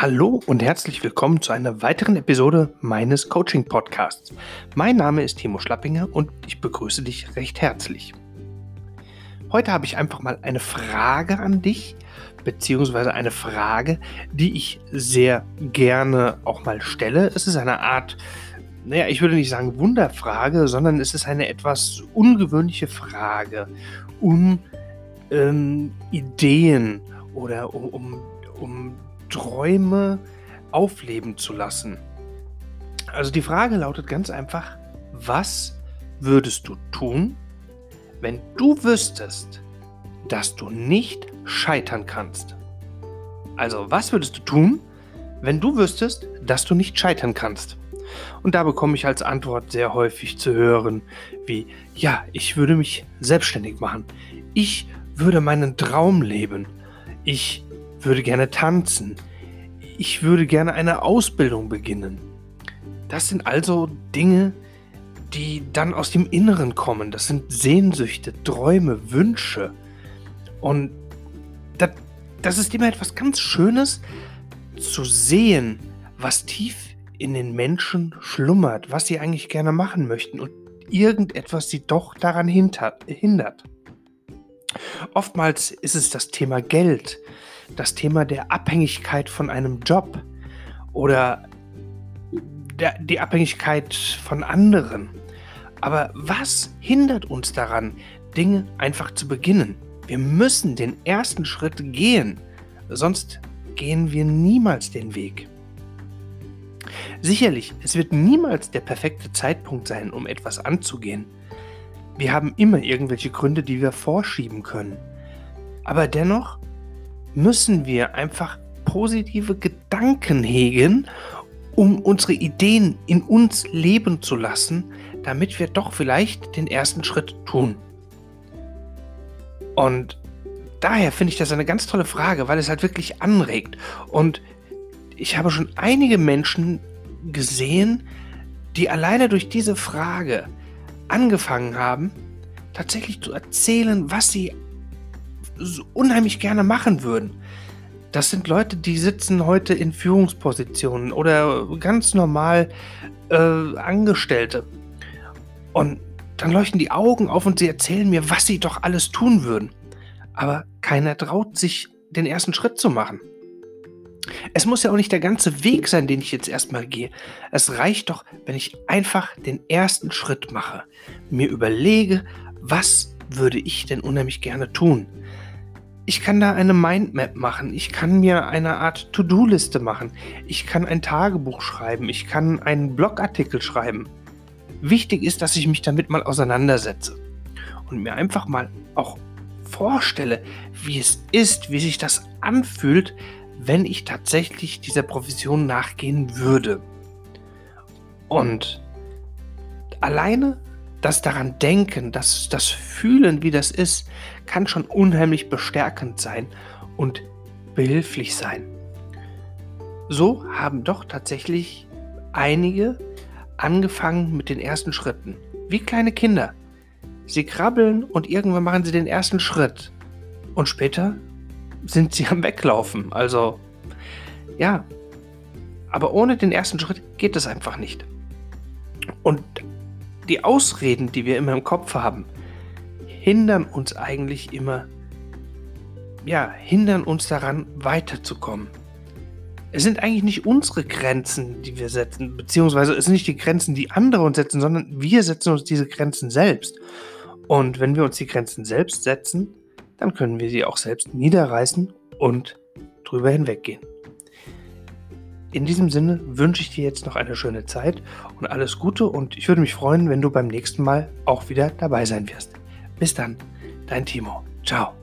Hallo und herzlich willkommen zu einer weiteren Episode meines Coaching Podcasts. Mein Name ist Timo Schlappinger und ich begrüße dich recht herzlich. Heute habe ich einfach mal eine Frage an dich, beziehungsweise eine Frage, die ich sehr gerne auch mal stelle. Es ist eine Art, naja, ich würde nicht sagen Wunderfrage, sondern es ist eine etwas ungewöhnliche Frage, um ähm, Ideen oder um, um, um Träume aufleben zu lassen. Also die Frage lautet ganz einfach, was würdest du tun, wenn du wüsstest, dass du nicht scheitern kannst? Also was würdest du tun, wenn du wüsstest, dass du nicht scheitern kannst? Und da bekomme ich als Antwort sehr häufig zu hören, wie, ja, ich würde mich selbstständig machen. Ich würde meinen Traum leben. Ich würde gerne tanzen. Ich würde gerne eine Ausbildung beginnen. Das sind also Dinge, die dann aus dem Inneren kommen. Das sind Sehnsüchte, Träume, Wünsche. Und das, das ist immer etwas ganz Schönes zu sehen, was tief in den Menschen schlummert, was sie eigentlich gerne machen möchten und irgendetwas sie doch daran hindert. Oftmals ist es das Thema Geld, das Thema der Abhängigkeit von einem Job oder der, die Abhängigkeit von anderen. Aber was hindert uns daran, Dinge einfach zu beginnen? Wir müssen den ersten Schritt gehen, sonst gehen wir niemals den Weg. Sicherlich, es wird niemals der perfekte Zeitpunkt sein, um etwas anzugehen. Wir haben immer irgendwelche Gründe, die wir vorschieben können. Aber dennoch müssen wir einfach positive Gedanken hegen, um unsere Ideen in uns leben zu lassen, damit wir doch vielleicht den ersten Schritt tun. Und daher finde ich das eine ganz tolle Frage, weil es halt wirklich anregt. Und ich habe schon einige Menschen gesehen, die alleine durch diese Frage angefangen haben, tatsächlich zu erzählen, was sie so unheimlich gerne machen würden. Das sind Leute, die sitzen heute in Führungspositionen oder ganz normal äh, Angestellte. Und dann leuchten die Augen auf und sie erzählen mir, was sie doch alles tun würden. Aber keiner traut sich, den ersten Schritt zu machen. Es muss ja auch nicht der ganze Weg sein, den ich jetzt erstmal gehe. Es reicht doch, wenn ich einfach den ersten Schritt mache, mir überlege, was würde ich denn unheimlich gerne tun? Ich kann da eine Mindmap machen. Ich kann mir eine Art To-Do-Liste machen. Ich kann ein Tagebuch schreiben. Ich kann einen Blogartikel schreiben. Wichtig ist, dass ich mich damit mal auseinandersetze und mir einfach mal auch vorstelle, wie es ist, wie sich das anfühlt, wenn ich tatsächlich dieser Profession nachgehen würde. Und alleine das daran denken, das, das Fühlen, wie das ist, kann schon unheimlich bestärkend sein und behilflich sein. So haben doch tatsächlich einige angefangen mit den ersten Schritten. Wie kleine Kinder. Sie krabbeln und irgendwann machen sie den ersten Schritt. Und später sind sie am Weglaufen. Also, ja. Aber ohne den ersten Schritt geht es einfach nicht. Und die Ausreden, die wir immer im Kopf haben, hindern uns eigentlich immer, ja, hindern uns daran, weiterzukommen. Es sind eigentlich nicht unsere Grenzen, die wir setzen, beziehungsweise es sind nicht die Grenzen, die andere uns setzen, sondern wir setzen uns diese Grenzen selbst. Und wenn wir uns die Grenzen selbst setzen, dann können wir sie auch selbst niederreißen und drüber hinweggehen. In diesem Sinne wünsche ich dir jetzt noch eine schöne Zeit und alles Gute und ich würde mich freuen, wenn du beim nächsten Mal auch wieder dabei sein wirst. Bis dann, dein Timo. Ciao.